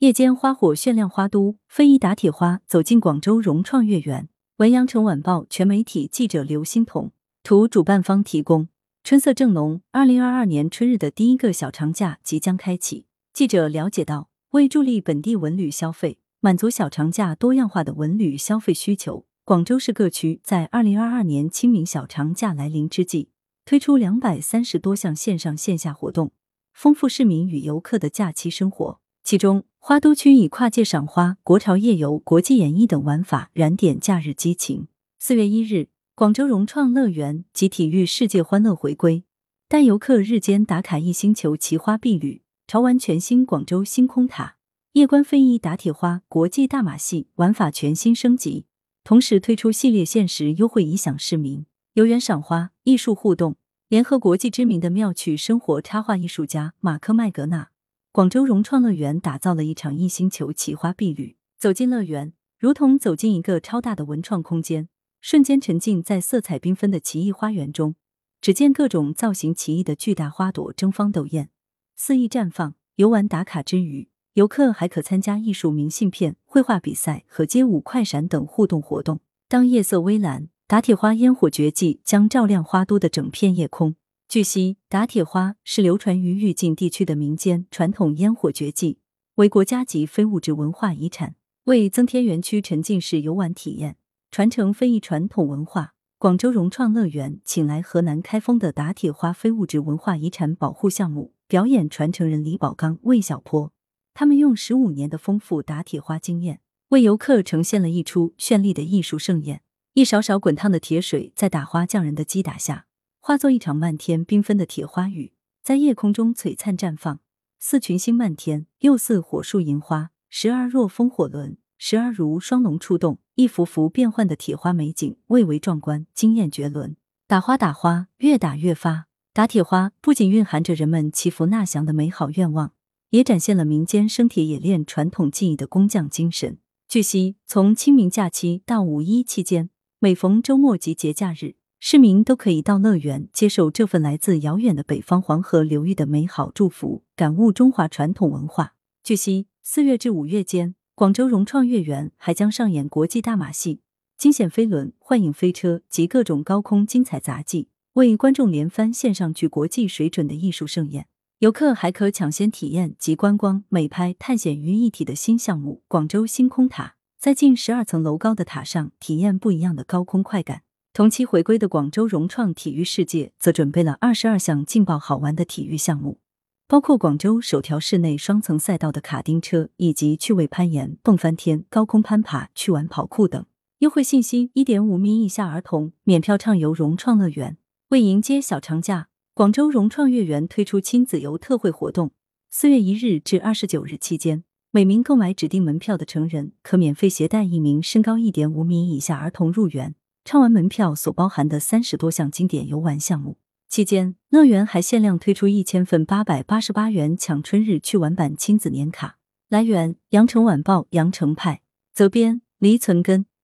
夜间花火绚亮花都，非遗打铁花走进广州融创月园。文阳城晚报全媒体记者刘欣彤，图主办方提供。春色正浓，二零二二年春日的第一个小长假即将开启。记者了解到，为助力本地文旅消费，满足小长假多样化的文旅消费需求，广州市各区在二零二二年清明小长假来临之际。推出两百三十多项线上线下活动，丰富市民与游客的假期生活。其中，花都区以跨界赏花、国潮夜游、国际演艺等玩法燃点假日激情。四月一日，广州融创乐园及体育世界欢乐回归，带游客日间打卡一星球奇花碧旅，潮玩全新广州星空塔，夜观非遗打铁花国际大马戏，玩法全新升级。同时推出系列限时优惠，以享市民。游园赏花、艺术互动，联合国际知名的妙趣生活插画艺术家马克麦格纳，广州融创乐园打造了一场一星球奇花碧绿。走进乐园，如同走进一个超大的文创空间，瞬间沉浸在色彩缤纷的奇异花园中。只见各种造型奇异的巨大花朵争芳斗艳，肆意绽放。游玩打卡之余，游客还可参加艺术明信片、绘画比赛和街舞快闪等互动活动。当夜色微蓝。打铁花烟火绝技将照亮花都的整片夜空。据悉，打铁花是流传于豫晋地区的民间传统烟火绝技，为国家级非物质文化遗产。为增添园区沉浸式游玩体验，传承非遗传统文化，广州融创乐园请来河南开封的打铁花非物质文化遗产保护项目表演传承人李宝刚、魏小坡，他们用十五年的丰富打铁花经验，为游客呈现了一出绚丽的艺术盛宴。一勺勺滚烫的铁水在打花匠人的击打下，化作一场漫天缤纷的铁花雨，在夜空中璀璨绽放，似群星漫天，又似火树银花，时而若风火轮，时而如双龙出洞，一幅幅变幻的铁花美景，蔚为壮观，惊艳绝伦。打花打花，越打越发。打铁花不仅蕴含着人们祈福纳祥的美好愿望，也展现了民间生铁冶炼传统技艺的工匠精神。据悉，从清明假期到五一期间。每逢周末及节假日，市民都可以到乐园接受这份来自遥远的北方黄河流域的美好祝福，感悟中华传统文化。据悉，四月至五月间，广州融创月园还将上演国际大马戏、惊险飞轮、幻影飞车及各种高空精彩杂技，为观众连番献上具国际水准的艺术盛宴。游客还可抢先体验集观光、美拍、探险于一体的新项目——广州星空塔。在近十二层楼高的塔上体验不一样的高空快感。同期回归的广州融创体育世界则准备了二十二项劲爆好玩的体育项目，包括广州首条室内双层赛道的卡丁车，以及趣味攀岩、蹦翻天、高空攀爬、趣玩跑酷等。优惠信息：一点五米以下儿童免票畅游融创乐园。为迎接小长假，广州融创乐园推出亲子游特惠活动，四月一日至二十九日期间。每名购买指定门票的成人可免费携带一名身高一点五米以下儿童入园，畅玩门票所包含的三十多项经典游玩项目。期间，乐园还限量推出一千份八百八十八元抢春日趣玩版亲子年卡。来源：羊城晚报羊城派，责编：黎存根。